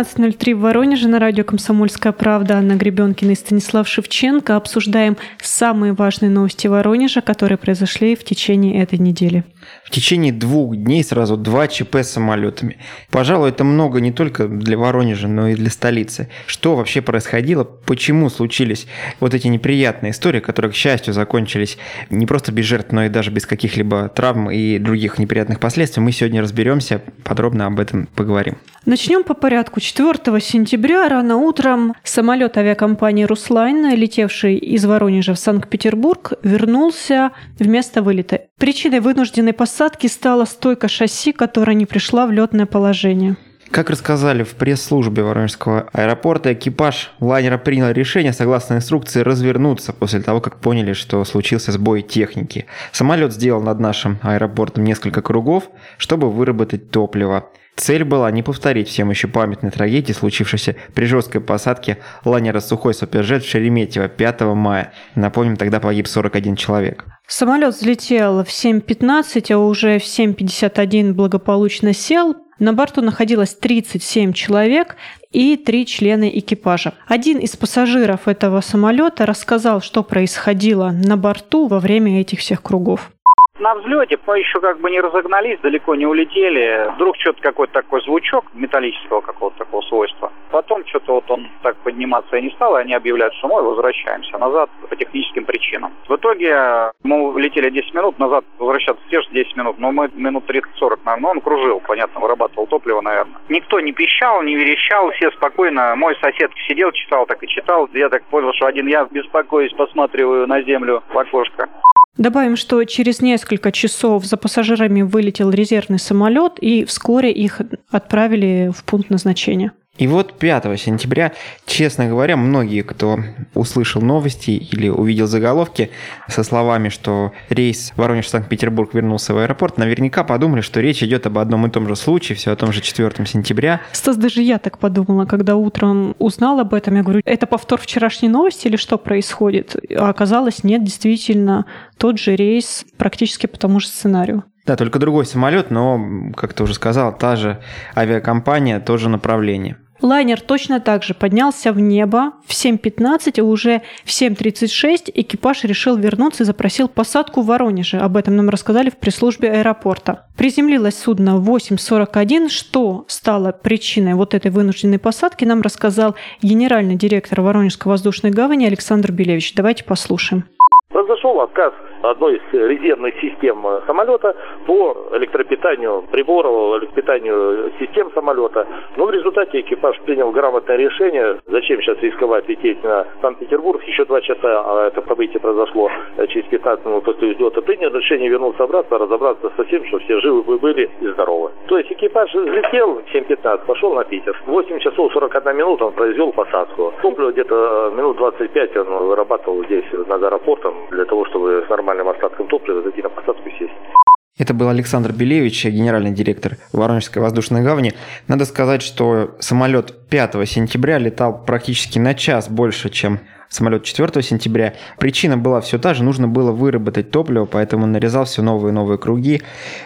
12.03 в Воронеже на радио «Комсомольская правда». Анна Гребенкина и Станислав Шевченко. Обсуждаем самые важные новости Воронежа, которые произошли в течение этой недели. В течение двух дней сразу два ЧП с самолетами. Пожалуй, это много не только для Воронежа, но и для столицы. Что вообще происходило? Почему случились вот эти неприятные истории, которые, к счастью, закончились не просто без жертв, но и даже без каких-либо травм и других неприятных последствий? Мы сегодня разберемся, подробно об этом поговорим. Начнем по порядку. 4 сентября рано утром самолет авиакомпании «Руслайн», летевший из Воронежа в Санкт-Петербург, вернулся в место вылета. Причиной вынужденной посадки стала стойка шасси, которая не пришла в летное положение. Как рассказали в пресс-службе Воронежского аэропорта, экипаж лайнера принял решение, согласно инструкции, развернуться после того, как поняли, что случился сбой техники. Самолет сделал над нашим аэропортом несколько кругов, чтобы выработать топливо. Цель была не повторить всем еще памятной трагедии, случившейся при жесткой посадке лайнера «Сухой Суперджет» в Шереметьево 5 мая. Напомним, тогда погиб 41 человек. Самолет взлетел в 7.15, а уже в 7.51 благополучно сел. На борту находилось 37 человек и три члена экипажа. Один из пассажиров этого самолета рассказал, что происходило на борту во время этих всех кругов на взлете по еще как бы не разогнались, далеко не улетели. Вдруг что-то какой-то такой звучок металлического какого-то такого свойства. Потом что-то вот он так подниматься и не стал, и они объявляют, что мы возвращаемся назад по техническим причинам. В итоге мы летели 10 минут, назад возвращаться те же 10 минут, но мы минут 30-40, наверное, он кружил, понятно, вырабатывал топливо, наверное. Никто не пищал, не верещал, все спокойно. Мой сосед сидел, читал, так и читал. Я так понял, что один я беспокоюсь, посматриваю на землю в окошко. Добавим, что через несколько часов за пассажирами вылетел резервный самолет, и вскоре их отправили в пункт назначения. И вот 5 сентября, честно говоря, многие, кто услышал новости или увидел заголовки со словами, что рейс Воронеж-Санкт-Петербург вернулся в аэропорт, наверняка подумали, что речь идет об одном и том же случае, все о том же 4 сентября. Стас, даже я так подумала, когда утром узнал об этом, я говорю, это повтор вчерашней новости или что происходит? А оказалось, нет, действительно, тот же рейс практически по тому же сценарию. Да, только другой самолет, но, как ты уже сказал, та же авиакомпания, то же направление. Лайнер точно так же поднялся в небо в 7.15, а уже в 7.36 экипаж решил вернуться и запросил посадку в Воронеже. Об этом нам рассказали в пресс-службе аэропорта. Приземлилось судно в 8.41. Что стало причиной вот этой вынужденной посадки, нам рассказал генеральный директор Воронежской воздушной гавани Александр Белевич. Давайте послушаем. Произошел отказ одной из резервных систем самолета по электропитанию приборов, электропитанию систем самолета. Но в результате экипаж принял грамотное решение, зачем сейчас рисковать лететь на Санкт-Петербург, еще два часа, а это событие произошло через 15 минут после взлета, принял решение вернуться обратно, разобраться со всем, что все живы были и здоровы. То есть экипаж взлетел в 7.15, пошел на Питер. В 8 часов 41 минут он произвел посадку. Топливо где-то минут 25 он вырабатывал здесь над аэропортом для того, чтобы нормально нормальным остатком топлива зайти на посадку сесть. Это был Александр Белевич, генеральный директор Воронежской воздушной гавани. Надо сказать, что самолет 5 сентября летал практически на час больше, чем самолет 4 сентября. Причина была все та же, нужно было выработать топливо, поэтому нарезал все новые и новые круги.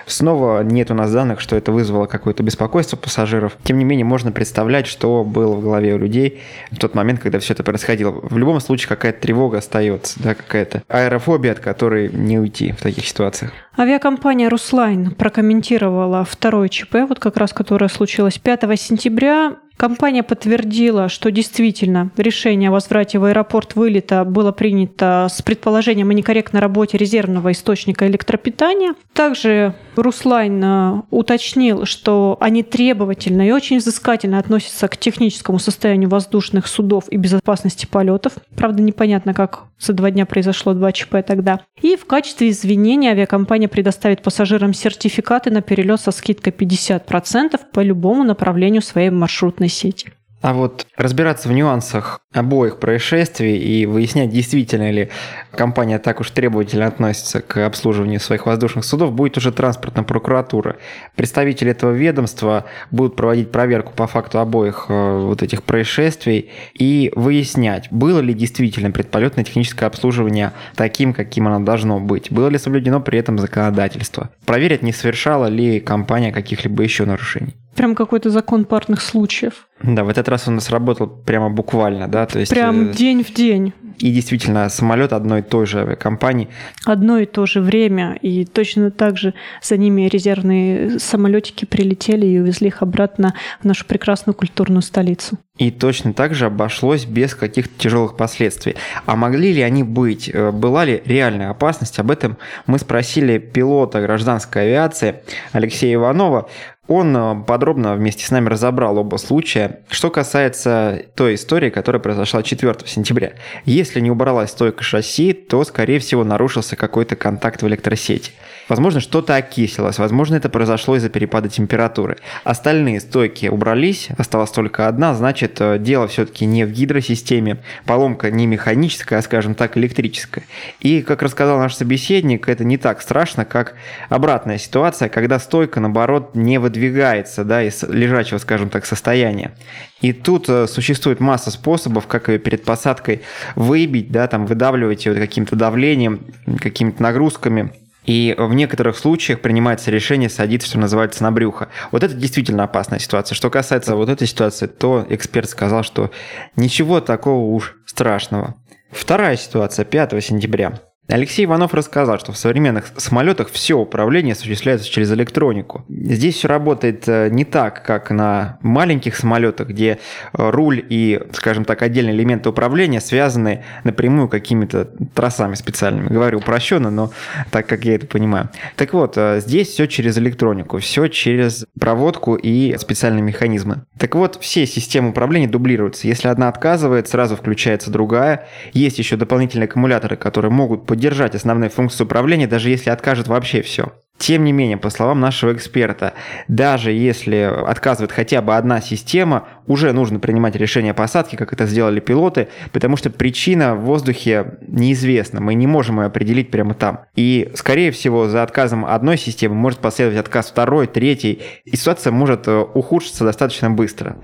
Снова нет у нас данных, что это вызвало какое-то беспокойство пассажиров. Тем не менее, можно представлять, что было в голове у людей в тот момент, когда все это происходило. В любом случае, какая-то тревога остается, да, какая-то аэрофобия, от которой не уйти в таких ситуациях. Авиакомпания «Руслайн» прокомментировала второй ЧП, вот как раз которое случилось 5 сентября. Компания подтвердила, что действительно решение о возврате в аэропорт вылета было принято с предположением о некорректной работе резервного источника электропитания. Также Руслайн э, уточнил, что они требовательно и очень взыскательно относятся к техническому состоянию воздушных судов и безопасности полетов. Правда, непонятно, как за два дня произошло два ЧП тогда. И в качестве извинения авиакомпания предоставит пассажирам сертификаты на перелет со скидкой 50% по любому направлению своей маршрутной сети. А вот разбираться в нюансах обоих происшествий и выяснять, действительно ли компания так уж требовательно относится к обслуживанию своих воздушных судов, будет уже транспортная прокуратура. Представители этого ведомства будут проводить проверку по факту обоих э, вот этих происшествий и выяснять, было ли действительно предполетное техническое обслуживание таким, каким оно должно быть, было ли соблюдено при этом законодательство, проверить, не совершала ли компания каких-либо еще нарушений. Прям какой-то закон парных случаев. Да, в этот раз он сработал прямо буквально, да, то есть... Прям э, день в день. И действительно, самолет одной и той же авиакомпании. Одно и то же время, и точно так же за ними резервные самолетики прилетели и увезли их обратно в нашу прекрасную культурную столицу. И точно так же обошлось без каких-то тяжелых последствий. А могли ли они быть? Э, Была ли реальная опасность? Об этом мы спросили пилота гражданской авиации Алексея Иванова. Он э, подробно вместе с нами разобрал оба случая. Что касается той истории, которая произошла 4 сентября. Если не убралась стойка шасси, то, скорее всего, нарушился какой-то контакт в электросети. Возможно, что-то окислилось, возможно, это произошло из-за перепада температуры. Остальные стойки убрались, осталась только одна, значит, э, дело все-таки не в гидросистеме, поломка не механическая, а, скажем так, электрическая. И, как рассказал наш собеседник, это не так страшно, как обратная ситуация, когда стойка, наоборот, не выдвигается да, из лежачего, скажем так, состояния. И тут э, существует масса способов, как ее перед посадкой выбить, да, там, выдавливать ее каким-то давлением, какими-то нагрузками. И в некоторых случаях принимается решение садиться, что называется, на брюхо. Вот это действительно опасная ситуация. Что касается вот этой ситуации, то эксперт сказал, что ничего такого уж страшного. Вторая ситуация 5 сентября. Алексей Иванов рассказал, что в современных самолетах все управление осуществляется через электронику. Здесь все работает э, не так, как на маленьких самолетах, где э, руль и, скажем так, отдельные элементы управления связаны напрямую какими-то трассами специальными. Говорю упрощенно, но так как я это понимаю. Так вот, э, здесь все через электронику, все через проводку и специальные механизмы. Так вот, все системы управления дублируются. Если одна отказывает, сразу включается другая. Есть еще дополнительные аккумуляторы, которые могут поддержать основные функции управления, даже если откажет вообще все. Тем не менее, по словам нашего эксперта, даже если отказывает хотя бы одна система, уже нужно принимать решение о посадке, как это сделали пилоты, потому что причина в воздухе неизвестна, мы не можем ее определить прямо там. И, скорее всего, за отказом одной системы может последовать отказ второй, третьей, и ситуация может э, ухудшиться достаточно быстро.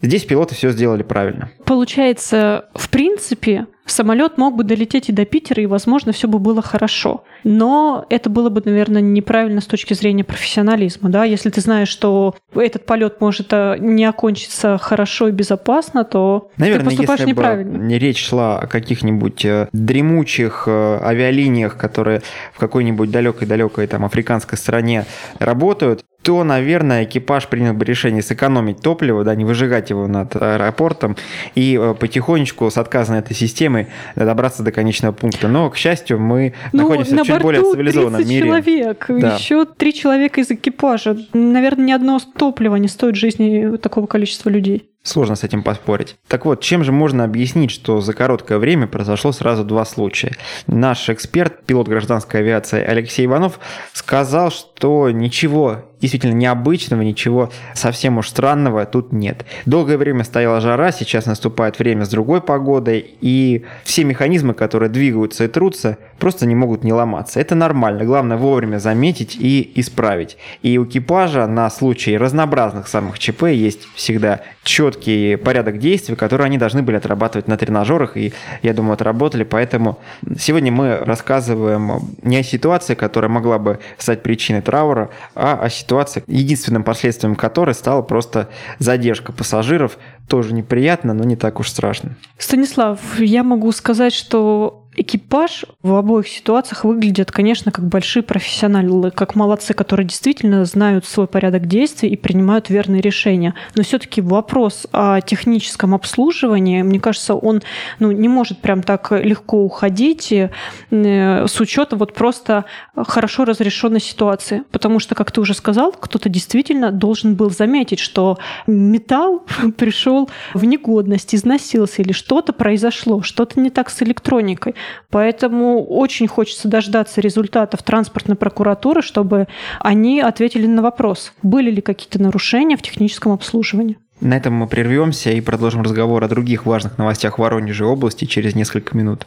Здесь пилоты все сделали правильно. Получается, в принципе, самолет мог бы долететь и до Питера, и, возможно, все бы было хорошо. Но это было бы, наверное, неправильно с точки зрения профессионализма. Да? Если ты знаешь, что этот полет может э, не окончиться хорошо и безопасно, то Наверное, ты поступаешь если неправильно. бы речь шла о каких-нибудь э, дремучих э, авиалиниях, которые в какой-нибудь далекой-далекой там африканской стране работают, то, наверное, экипаж принял бы решение сэкономить топливо, да, не выжигать его над аэропортом и э, потихонечку с отказа этой системы добраться до конечного пункта. Но, к счастью, мы Ну, находимся на в чуть более цивилизованном 30 мире. человек, Да. еще три человека из экипажа. Наверное, ни одно топливо не стоит жизни такого количества людей. Сложно с этим поспорить. Так вот, чем же можно объяснить, что за короткое время произошло сразу два случая? Наш эксперт, пилот гражданской авиации Алексей Иванов, сказал, что ничего действительно необычного, ничего совсем уж странного тут нет. Долгое время стояла жара, сейчас наступает время с другой погодой, и все механизмы, которые двигаются и трутся, просто не могут не ломаться. Это нормально, главное вовремя заметить и исправить. И у экипажа на случай разнообразных самых ЧП есть всегда четкий порядок действий, которые они должны были отрабатывать на тренажерах, и я думаю, отработали, поэтому сегодня мы рассказываем не о ситуации, которая могла бы стать причиной траура, а о ситуации, единственным последствием которой стала просто задержка пассажиров. Тоже неприятно, но не так уж страшно. Станислав, я могу сказать, что экипаж в обоих ситуациях выглядят, конечно, как большие профессионалы, как молодцы, которые действительно знают свой порядок действий и принимают верные решения. Но все-таки вопрос о техническом обслуживании, мне кажется, он ну, не может прям так легко уходить э, с учетом вот просто хорошо разрешенной ситуации. Потому что, как ты уже сказал, кто-то действительно должен был заметить, что металл пришел в негодность, износился или что-то произошло, что-то не так с электроникой. Поэтому очень хочется дождаться результатов транспортной прокуратуры, чтобы они ответили на вопрос, были ли какие-то нарушения в техническом обслуживании. На этом мы прервемся и продолжим разговор о других важных новостях Воронежа и области через несколько минут.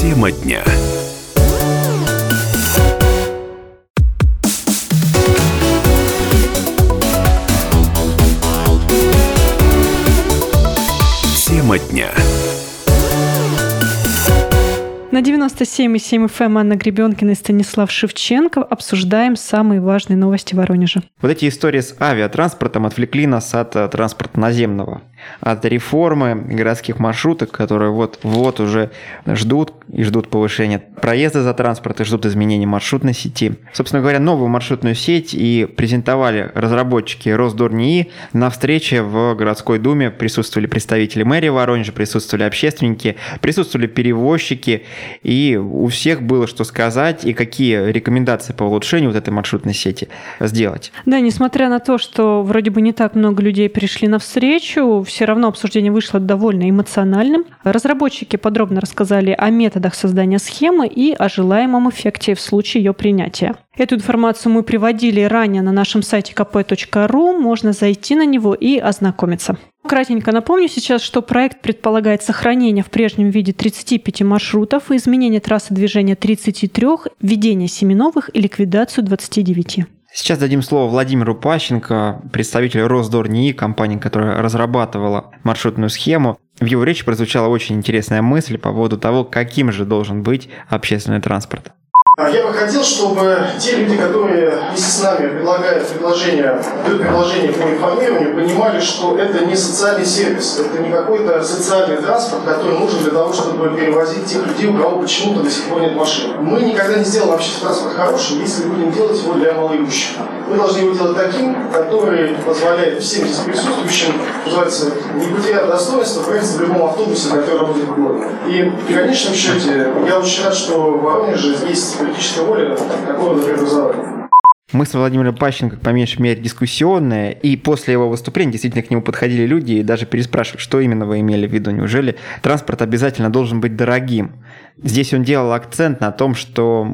Тема дня. Тема дня. На 97,7 FM Анна Гребенкина и Станислав Шевченко обсуждаем самые важные новости Воронежа. Вот эти истории с авиатранспортом отвлекли нас от э, транспорта наземного, от реформы городских маршруток, которые вот-вот уже ждут и ждут повышения проезда за транспорт и ждут изменений маршрутной сети. Собственно говоря, новую маршрутную сеть и презентовали разработчики Росдорнии на встрече в городской думе присутствовали представители мэрии Воронежа, присутствовали общественники, присутствовали перевозчики, и у всех было что сказать и какие рекомендации по улучшению вот этой маршрутной сети сделать. Да, несмотря на то, что вроде бы не так много людей пришли на встречу, все равно обсуждение вышло довольно эмоциональным. Разработчики подробно рассказали о методах создания схемы и о желаемом эффекте в случае ее принятия. Эту информацию мы приводили ранее на нашем сайте kp.ru, можно зайти на него и ознакомиться. Кратенько напомню сейчас, что проект предполагает сохранение в прежнем виде 35 маршрутов и изменение трассы движения 33, введение 7 новых и ликвидацию 29. Сейчас дадим слово Владимиру Пащенко, представителю Росдорнии, компании, которая разрабатывала маршрутную схему. В его речи прозвучала очень интересная мысль по поводу того, каким же должен быть общественный транспорт. А я бы хотел, чтобы те люди, которые вместе с нами предлагают предложения, дают предложения по информированию, понимали, что это не социальный сервис, это не какой-то социальный транспорт, который нужен для того, чтобы перевозить тех людей, у кого почему-то до сих пор нет машины. Мы никогда не сделаем общественный транспорт хорошим, если будем делать его для малоимущих. Мы должны его делать таким, который позволяет всем здесь присутствующим, называется, не потерять достоинства, проехать в любом автобусе, который работает в городе. И в конечном счете, я очень рад, что в Воронеже есть политическая воля такого преобразования. Мы с Владимиром Пащенко, по меньшей мере, дискуссионные, и после его выступления действительно к нему подходили люди и даже переспрашивали, что именно вы имели в виду. Неужели транспорт обязательно должен быть дорогим? Здесь он делал акцент на том, что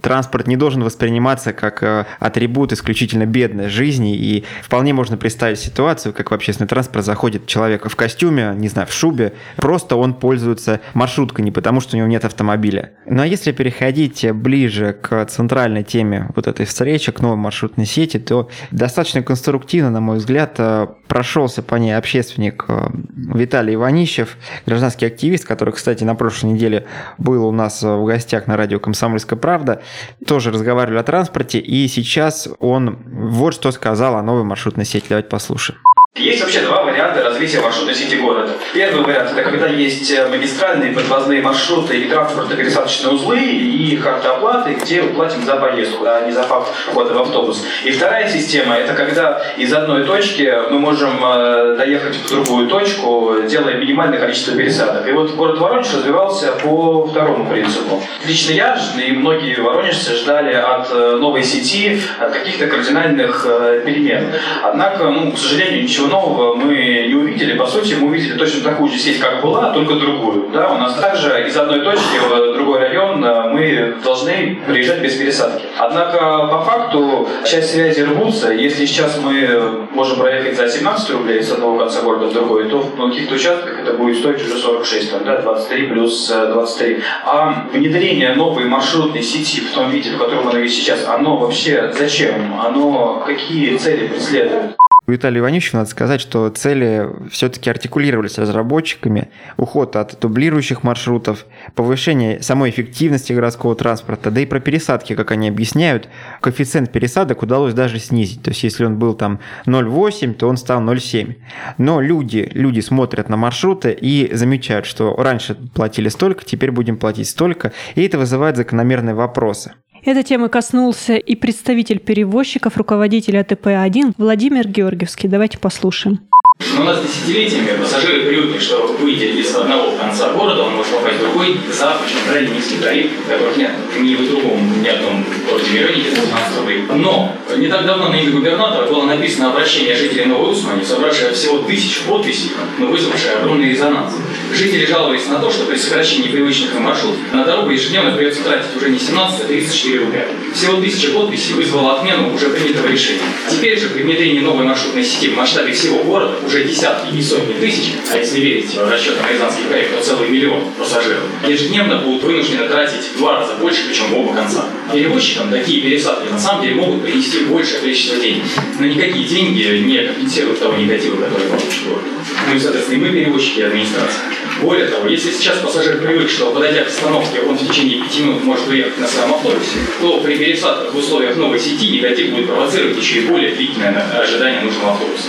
транспорт не должен восприниматься как э, атрибут исключительно бедной жизни, и вполне можно представить ситуацию, как в общественный транспорт заходит человек в костюме, не знаю, в шубе, просто он пользуется маршруткой не потому, что у него нет автомобиля. Ну а если переходить ближе к центральной теме вот этой встречи, к новой маршрутной сети, то достаточно конструктивно, на мой взгляд, э, прошелся по ней общественник э, Виталий Иванищев, гражданский активист, который, кстати, на прошлой неделе был у нас в гостях на радио «Комсомольская правда». Тоже разговаривали о транспорте, и сейчас он вот что сказал о новой маршрутной сети. Давайте послушаем. Есть вообще два варианта развития маршрутной сети города. Первый вариант – это когда есть э, магистральные подвозные маршруты и транспортно-пересадочные узлы, и карта оплаты, где мы платим за поездку, а не за факт входа в автобус. И вторая система – это когда из одной точки мы можем э, доехать в другую точку, делая минимальное количество пересадок. И вот город Воронеж развивался по второму принципу. Лично я и многие воронежцы ждали от э, новой сети каких-то кардинальных перемен. Однако, ну, к сожалению, ничего нового мы не увидели. По сути, мы увидели точно такую же сеть, как была, только другую. Да, у нас также из одной точки в другой район э, мы должны приезжать без пересадки. Однако, по факту, часть связи рвутся. Если сейчас мы можем проехать за 17 рублей с одного конца города в другой, то в каких-то участках это будет стоить уже 46, там, да, 23 плюс 23. Э, а внедрение новой маршрутной сети в том виде, в котором она есть сейчас, оно вообще зачем? Оно какие цели преследует? У Виталия Иванищева надо сказать, что цели все-таки артикулировались разработчиками. Уход от дублирующих маршрутов, повышение самой эффективности городского транспорта, да и про пересадки, как они объясняют, коэффициент пересадок удалось даже снизить. То есть, если он был там 0,8, то он стал 0,7. Но люди, люди смотрят на маршруты и замечают, что раньше платили столько, теперь будем платить столько, и это вызывает закономерные вопросы. Этой темы коснулся и представитель перевозчиков, руководитель АТП-1 Владимир Георгиевский. Давайте послушаем. У нас десятилетиями пассажиры привыкли, что выйдя из одного конца города, он может попасть в другой за очень крайне низкий тариф, которых нет ни в другом, ни одном городе миллионе, где 15 рублей. Но не так давно на имя губернатора было написано обращение жителей Новой Усмани, собравшее всего тысячу подписей, но вызвавшее огромный резонанс. Жители жаловались на то, что при сокращении привычных маршрутов на дорогу ежедневно придется тратить уже не 17, а 34 рубля. Всего тысяча подписей вызвала отмену уже принятого решения. Теперь же при внедрении новой маршрутной сети в масштабе всего города уже десятки и сотни тысяч, а если верить расчетам Рязанских проект, то целый миллион пассажиров, ежедневно будут вынуждены тратить в два раза больше, причем в оба конца. Перевозчикам такие пересадки на самом деле могут принести большее количество денег, но никакие деньги не компенсируют того негатива, который получит город. ну и, соответственно, и мы перевозчики, и администрация. Более того, если сейчас пассажир привык, что подойдя к остановке, он в течение пяти минут может уехать на своем автобусе, то при пересадках в условиях новой сети негатив будет провоцировать еще и более длительное ожидание нужного автобуса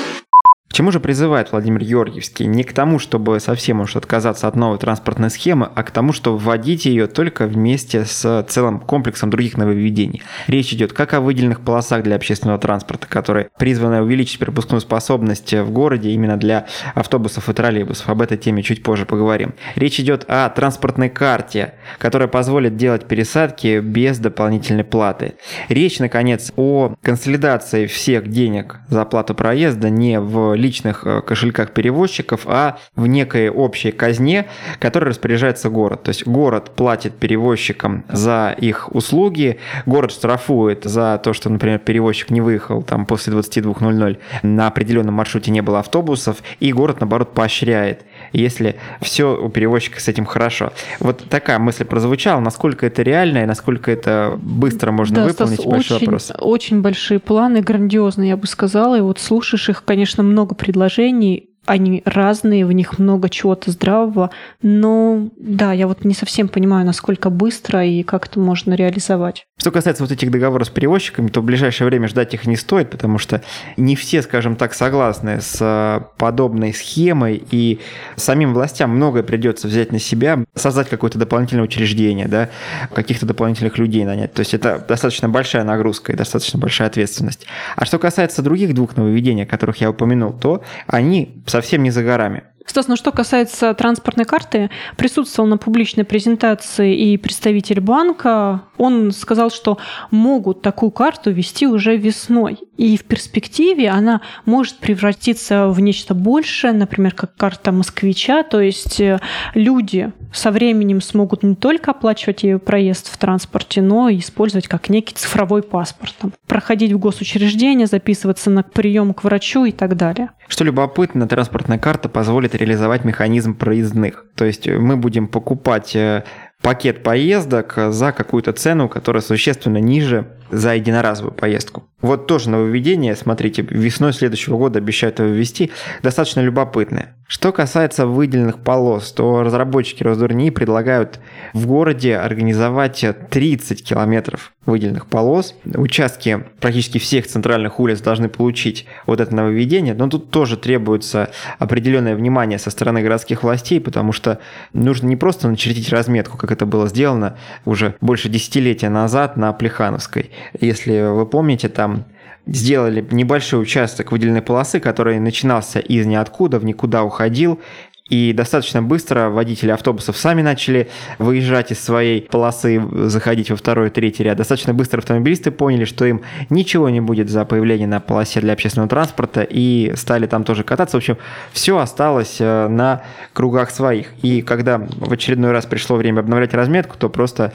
чему же призывает Владимир Георгиевский? Не к тому, чтобы совсем уж отказаться от новой транспортной схемы, а к тому, чтобы вводить ее только вместе с целым комплексом других нововведений. Речь идет как о выделенных полосах для общественного транспорта, которые призваны увеличить пропускную способность в городе именно для автобусов и троллейбусов. Об этой теме чуть позже поговорим. Речь идет о транспортной карте, которая позволит делать пересадки без дополнительной платы. Речь, наконец, о консолидации всех денег за оплату проезда не в личных э, кошельках перевозчиков, а в некой общей казне, которой распоряжается город. То есть город платит перевозчикам за их услуги, город штрафует за то, что, например, перевозчик не выехал там после 22.00, на определенном маршруте не было автобусов, и город, наоборот, поощряет, если все у перевозчика с этим хорошо. Вот такая мысль прозвучала, насколько это реально и насколько это быстро можно да, выполнить, Стас, большой очень, вопрос. Очень большие планы, грандиозные, я бы сказала, и вот слушаешь их, конечно, много предложений, они разные, в них много чего-то здравого, но да, я вот не совсем понимаю, насколько быстро и как это можно реализовать. Что касается вот этих договоров с перевозчиками, то в ближайшее время ждать их не стоит, потому что не все, скажем так, согласны с э, подобной схемой, и самим властям многое придется взять на себя, создать какое-то дополнительное учреждение, да, каких-то дополнительных людей нанять. То есть это достаточно большая нагрузка и достаточно большая ответственность. А что касается других двух нововведений, о которых я упомянул, то они совсем не за горами. Стас, ну что касается транспортной карты, присутствовал на публичной презентации и представитель банка. Он сказал, что могут такую карту вести уже весной. И в перспективе она может превратиться в нечто большее, например, как карта москвича. То есть э, люди со временем смогут не только оплачивать ее проезд в транспорте, но и использовать как некий цифровой паспорт. Там, проходить в госучреждение, записываться на прием к врачу и так далее. Что любопытно, транспортная карта позволит реализовать механизм проездных. То есть мы будем покупать э, пакет поездок за какую-то цену, которая существенно ниже за единоразовую поездку. Вот тоже нововведение, смотрите, весной следующего года обещают его ввести, достаточно любопытное. Что касается выделенных полос, то разработчики Росдурни предлагают в городе организовать 30 километров выделенных полос. Участки практически всех центральных улиц должны получить вот это нововведение, но тут тоже требуется определенное внимание со стороны городских властей, потому что нужно не просто начертить разметку, как это было сделано уже больше десятилетия назад на Плехановской. Если вы помните, там сделали небольшой участок выделенной полосы, который начинался из ниоткуда, в никуда уходил, и достаточно быстро водители автобусов сами начали выезжать из своей полосы, заходить во второй, третий ряд. Достаточно быстро автомобилисты поняли, что им ничего не будет за появление на полосе для общественного транспорта и стали там тоже кататься. В общем, все осталось э, на кругах своих. И когда в очередной раз пришло время обновлять разметку, то просто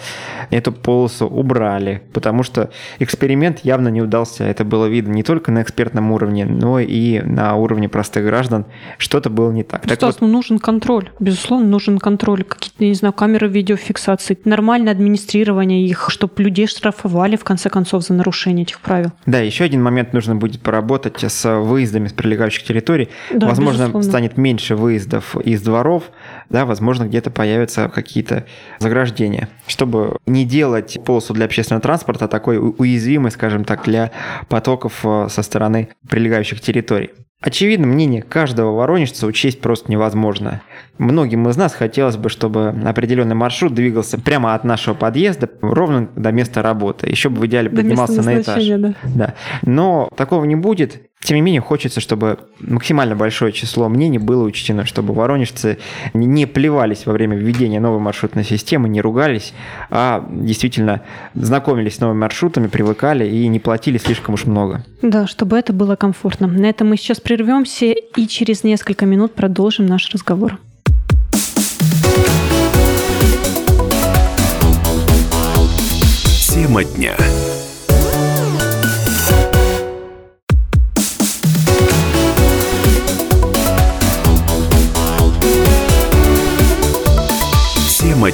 эту полосу убрали, потому что эксперимент явно не удался. Это было видно не только на экспертном уровне, но и на уровне простых граждан. Что-то было не так. так вот, ну, нужен контроль. Безусловно, нужен контроль. Какие-то, не знаю, камеры видеофиксации, нормальное администрирование их, чтобы людей штрафовали, в конце концов, за нарушение этих правил. Да, еще один момент нужно будет поработать с выездами с прилегающих территорий. Да, возможно, безусловно. станет меньше выездов из дворов, да, возможно, где-то появятся какие-то заграждения, чтобы не делать полосу для общественного транспорта такой уязвимой, скажем так, для потоков э, со стороны прилегающих территорий. Очевидно, мнение каждого воронежца учесть просто невозможно. Многим из нас хотелось бы, чтобы определенный маршрут двигался прямо от нашего подъезда ровно до места работы. Еще бы в идеале поднимался на этаж. Да. да. Но такого не будет. Тем не менее, хочется, чтобы максимально большое число мнений было учтено, чтобы воронежцы не плевались во время введения новой маршрутной системы, не ругались, а действительно знакомились с новыми маршрутами, привыкали и не платили слишком уж много. Да, чтобы это было комфортно. На этом мы сейчас прервемся и через несколько минут продолжим наш разговор. Тема дня. На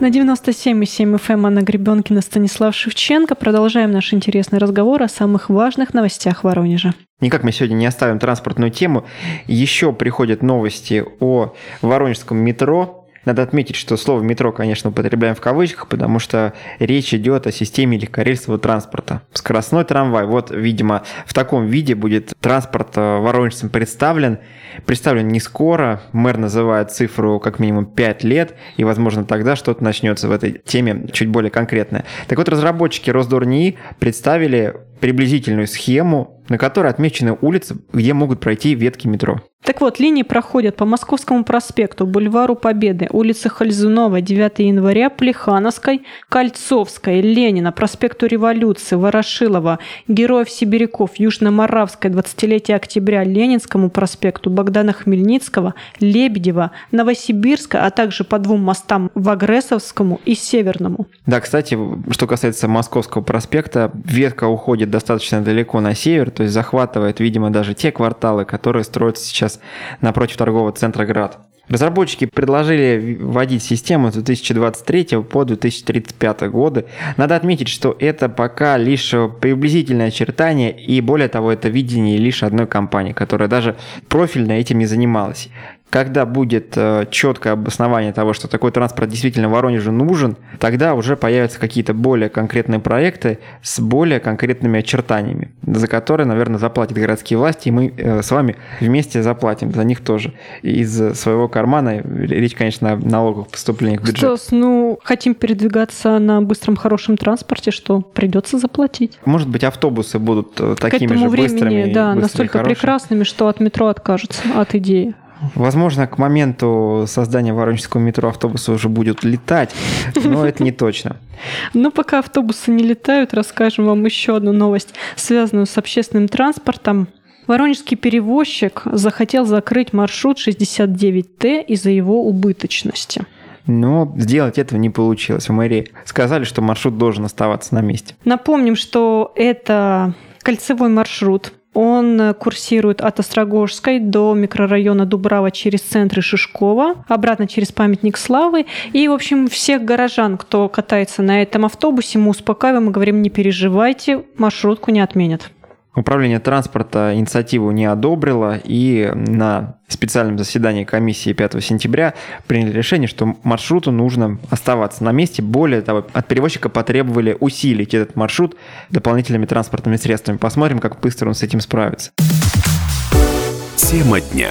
На 97,7 FM Анна Гребенкина, Станислав Шевченко. Продолжаем наш интересный разговор о самых важных новостях Воронежа. Никак мы сегодня не оставим транспортную тему. Еще приходят новости о воронежском метро. Надо отметить, что слово «метро», конечно, употребляем в кавычках, потому что речь идет о системе легкорельсового транспорта. Скоростной трамвай, вот, видимо, в таком виде будет транспорт э, воронежцам представлен. Представлен не скоро, мэр называет цифру как минимум 5 лет, и, возможно, тогда что-то начнется в этой теме чуть более конкретное. Так вот, разработчики Росдорнии представили приблизительную схему, на которой отмечены улицы, где могут пройти ветки метро. Так вот, линии проходят по Московскому проспекту, Бульвару Победы, улице Хальзунова, 9 января, Плехановской, Кольцовской, Ленина, проспекту Революции, Ворошилова, Героев-Сибиряков, Южно-Моравской, 20-летие октября, Ленинскому проспекту, Богдана Хмельницкого, Лебедева, Новосибирска, а также по двум мостам Вагресовскому и Северному. Да, кстати, что касается Московского проспекта, ветка уходит достаточно далеко на север, то есть захватывает, видимо, даже те кварталы, которые строятся сейчас напротив торгового центра «Град». Разработчики предложили вводить систему с 2023 по 2035 годы. Надо отметить, что это пока лишь приблизительное очертание, и более того, это видение лишь одной компании, которая даже профильно этим не занималась. Когда будет э, четкое обоснование того, что такой транспорт действительно Воронежу нужен, тогда уже появятся какие-то более конкретные проекты с более конкретными очертаниями, за которые, наверное, заплатят городские власти, и мы э, с вами вместе заплатим за них тоже из своего кармана. Речь, конечно, о налоговых поступлениях в бюджет. Стас, ну, хотим передвигаться на быстром хорошем транспорте, что придется заплатить. Может быть, автобусы будут э, такими К этому же времени, быстрыми, да, быстрыми, настолько хорошими. прекрасными, что от метро откажутся, от идеи. Возможно, к моменту создания Воронежского метро автобусы уже будут летать, но это не точно. Но пока автобусы не летают, расскажем вам еще одну новость, связанную с общественным транспортом. Воронежский перевозчик захотел закрыть маршрут 69Т из-за его убыточности. Но сделать этого не получилось. В мэрии сказали, что маршрут должен оставаться на месте. Напомним, что это кольцевой маршрут. Он курсирует от Острогожской до микрорайона Дубрава через центр Шишкова, обратно через памятник Славы. И, в общем, всех горожан, кто катается на этом автобусе, мы успокаиваем и говорим, не переживайте, маршрутку не отменят. Управление транспорта инициативу не одобрило, и на специальном заседании комиссии 5 сентября приняли решение, что маршруту нужно оставаться на месте. Более того, от перевозчика потребовали усилить этот маршрут дополнительными транспортными средствами. Посмотрим, как быстро он с этим справится. Тема дня.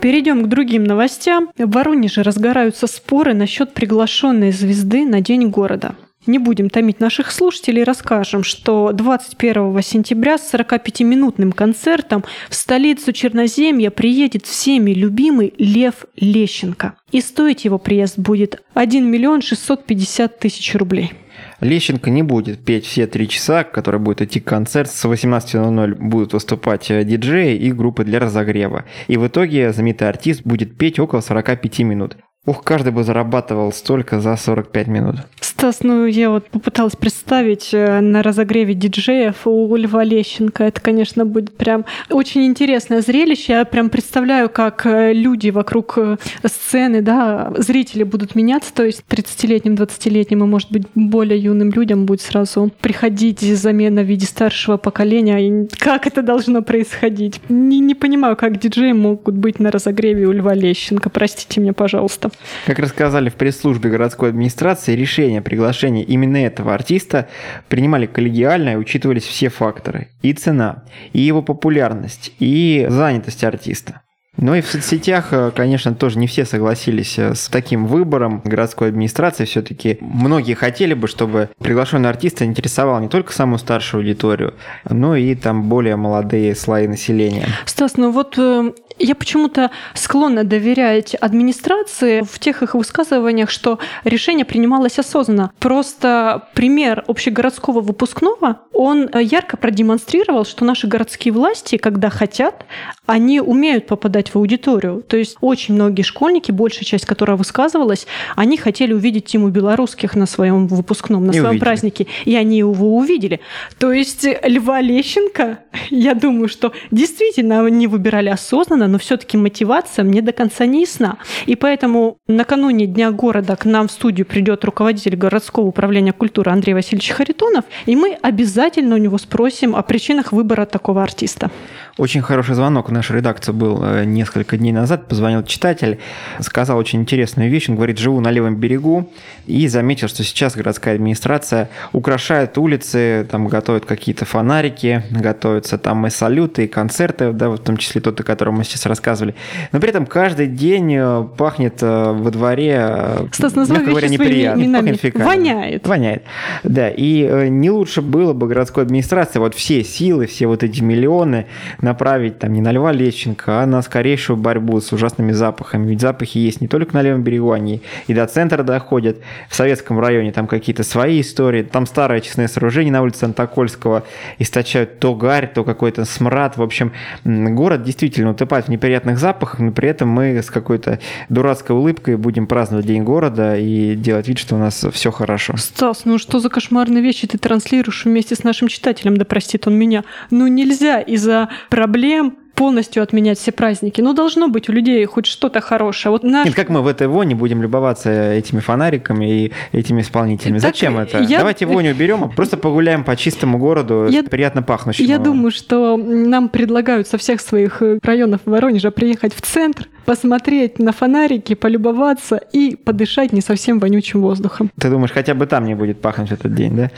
Перейдем к другим новостям. В Воронеже разгораются споры насчет приглашенной звезды на День города. Не будем томить наших слушателей, расскажем, что 21 сентября с 45-минутным концертом в столицу Черноземья приедет всеми любимый Лев Лещенко. И стоить его приезд будет 1 миллион 650 тысяч рублей. Лещенко не будет петь все три часа, которые будет идти концерт. С 18.00 будут выступать э, диджеи и группы для разогрева. И в итоге знаменитый артист будет петь около 45 минут. Ух, каждый бы зарабатывал столько за 45 минут. Стас, ну я вот попыталась представить э, на разогреве диджеев у Льва Лещенко. Это, конечно, будет прям очень интересное зрелище. Я прям представляю, как э, люди вокруг э, сцены, да, зрители будут меняться. То есть 30-летним, 20-летним и, может быть, более юным людям будет сразу приходить замена в виде старшего поколения. И как это должно происходить? Не, не понимаю, как диджеи могут быть на разогреве у Льва Лещенко. Простите меня, пожалуйста. Как рассказали в пресс-службе городской администрации, решение о приглашении именно этого артиста принимали коллегиально и учитывались все факторы. И цена, и его популярность, и занятость артиста. Но и в соцсетях, э, конечно, тоже не все согласились э, с таким выбором городской администрации. Все-таки многие хотели бы, чтобы приглашенный артист интересовал не только самую старшую аудиторию, но и там более молодые слои населения. Стас, ну вот э, я почему-то склонна доверять администрации в тех их высказываниях, что решение принималось осознанно. Просто пример общегородского выпускного, он ярко продемонстрировал, что наши городские власти, когда хотят, они умеют попадать в аудиторию. То есть очень многие школьники, большая часть, которая высказывалась, они хотели увидеть Тиму Белорусских на своем выпускном, на И своем увидели. празднике, и они его увидели. То есть Льва Лещенко, я думаю, что действительно они выбирали осознанно, но все-таки мотивация мне до конца не ясна. И поэтому накануне Дня города к нам в студию придет руководитель городского управления культуры Андрей Васильевич Харитонов, и мы обязательно у него спросим о причинах выбора такого артиста. Очень хороший звонок в нашу редакцию был э, несколько дней назад. Позвонил читатель, сказал очень интересную вещь. Он говорит, живу на левом берегу и заметил, что сейчас городская администрация украшает улицы, там готовят какие-то фонарики, готовятся там и салюты, и концерты, да, в том числе тот, о котором мы сейчас рассказывали. Но при этом каждый день э, пахнет э, во дворе, Стас, мягко говоря, неприятно. Пахнет Воняет. Воняет. Да, и не лучше было бы городской администрации вот все силы, все вот эти миллионы направить там не на Льва Лещенко, а на скорейшую борьбу с ужасными запахами. Ведь запахи есть не только на левом берегу, они и до центра доходят. В Советском районе там какие-то свои истории. Там старое очистное сооружение на улице Антокольского источают то гарь, то какой-то смрад. В общем, город действительно утопает в неприятных запахах, но при этом мы с какой-то дурацкой улыбкой будем праздновать День города и делать вид, что у нас все хорошо. Стас, ну что за кошмарные вещи ты транслируешь вместе с нашим читателем, да простит он меня. Ну нельзя из-за проблем полностью отменять все праздники. Ну, должно быть у людей хоть что-то хорошее. Вот наш... Нет, как мы в этой воне будем любоваться этими фонариками и этими исполнителями? Так Зачем это? Я... Давайте воню уберем, а просто погуляем по чистому городу, я... приятно пахнущему. Я думаю, что нам предлагают со всех своих э, районов Воронежа приехать в центр, посмотреть на фонарики, полюбоваться и подышать не совсем вонючим воздухом. Ты думаешь, хотя бы там не будет пахнуть этот день, да?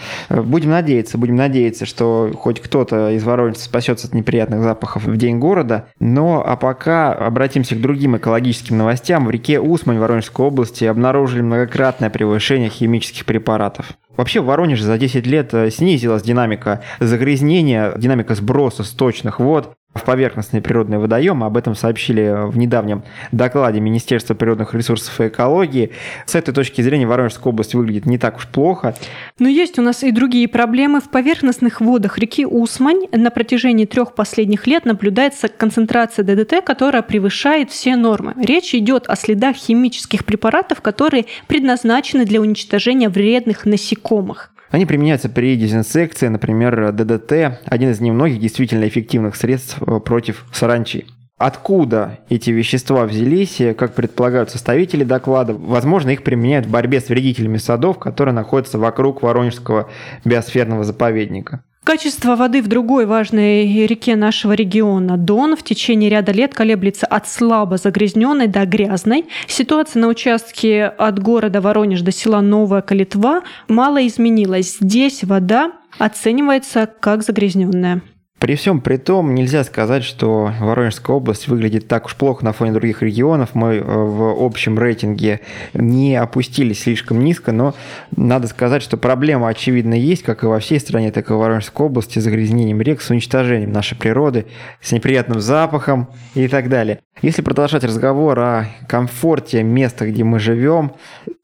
Будем надеяться, будем надеяться, что хоть кто-то из Воронежа спасется от неприятных запахов в день города. Но а пока обратимся к другим экологическим новостям. В реке Усмань Воронежской области обнаружили многократное превышение химических препаратов. Вообще в Воронеже за 10 лет э, снизилась динамика загрязнения, динамика сброса сточных вод в поверхностные природные водоемы. Об этом сообщили в недавнем докладе Министерства природных ресурсов и экологии. С этой точки зрения Воронежская область выглядит не так уж плохо. Но есть у нас и другие проблемы. В поверхностных водах реки Усмань на протяжении трех последних лет наблюдается концентрация ДДТ, которая превышает все нормы. Речь идет о следах химических препаратов, которые предназначены для уничтожения вредных насекомых. Они применяются при дезинсекции, например, ДДТ, один из немногих действительно эффективных средств э, против саранчи. Откуда эти вещества взялись, как предполагают составители доклада? Возможно, их применяют в борьбе с вредителями садов, которые находятся вокруг Воронежского биосферного заповедника. Качество воды в другой важной реке нашего региона Дон в течение ряда лет колеблется от слабо загрязненной до грязной. Ситуация на участке от города Воронеж до села Новая Калитва мало изменилась. Здесь вода оценивается как загрязненная. При всем при том, нельзя сказать, что Воронежская область выглядит так уж плохо на фоне других регионов. Мы э, в общем рейтинге не опустились слишком низко, но надо сказать, что проблема очевидно есть, как и во всей стране, так и в Воронежской области, с загрязнением рек, с уничтожением нашей природы, с неприятным запахом и так далее. Если продолжать разговор о комфорте места, где мы живем,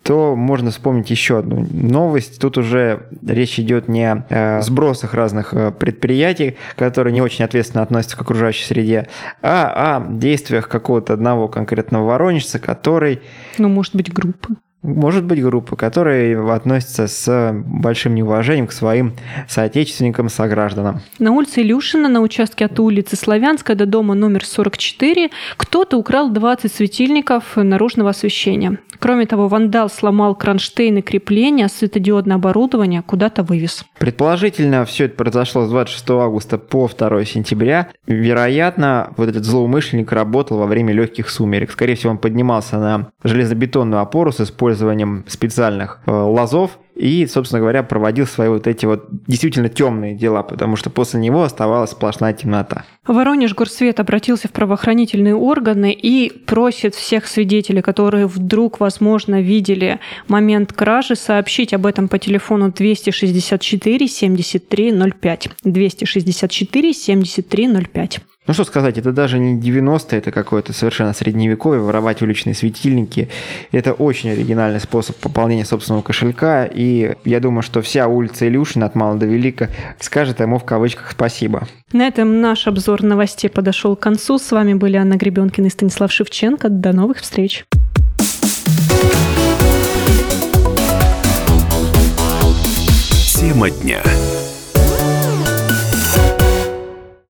то можно вспомнить еще одну новость. Тут уже речь идет не о э, сбросах разных э, предприятий, которые не очень ответственно относятся к окружающей среде, а о действиях какого-то одного конкретного воронежца, который... Ну, может быть, группы. Может быть, группы, которые относятся с большим неуважением к своим соотечественникам, согражданам. На улице Илюшина, на участке от улицы Славянская до дома номер 44, кто-то украл 20 светильников наружного освещения. Кроме того, вандал сломал кронштейны крепления, а светодиодное оборудование куда-то вывез. Предположительно, все это произошло с 26 августа по 2 сентября. Вероятно, вот этот злоумышленник работал во время легких сумерек. Скорее всего, он поднимался на железобетонную опору с использованием использованием специальных э, лазов и, собственно говоря, проводил свои вот эти вот действительно темные дела, потому что после него оставалась сплошная темнота. Воронеж Горсвет обратился в правоохранительные органы и просит всех свидетелей, которые вдруг, возможно, видели момент кражи, сообщить об этом по телефону 264 73 05. 264 73 05. Ну что сказать, это даже не 90 это какое-то совершенно средневековье, воровать уличные светильники. Это очень оригинальный способ пополнения собственного кошелька, и я думаю, что вся улица Илюшина от мала до велика скажет ему в кавычках спасибо. На этом наш обзор новостей подошел к концу. С вами были Анна Гребенкина и Станислав Шевченко. До новых встреч. Тема дня.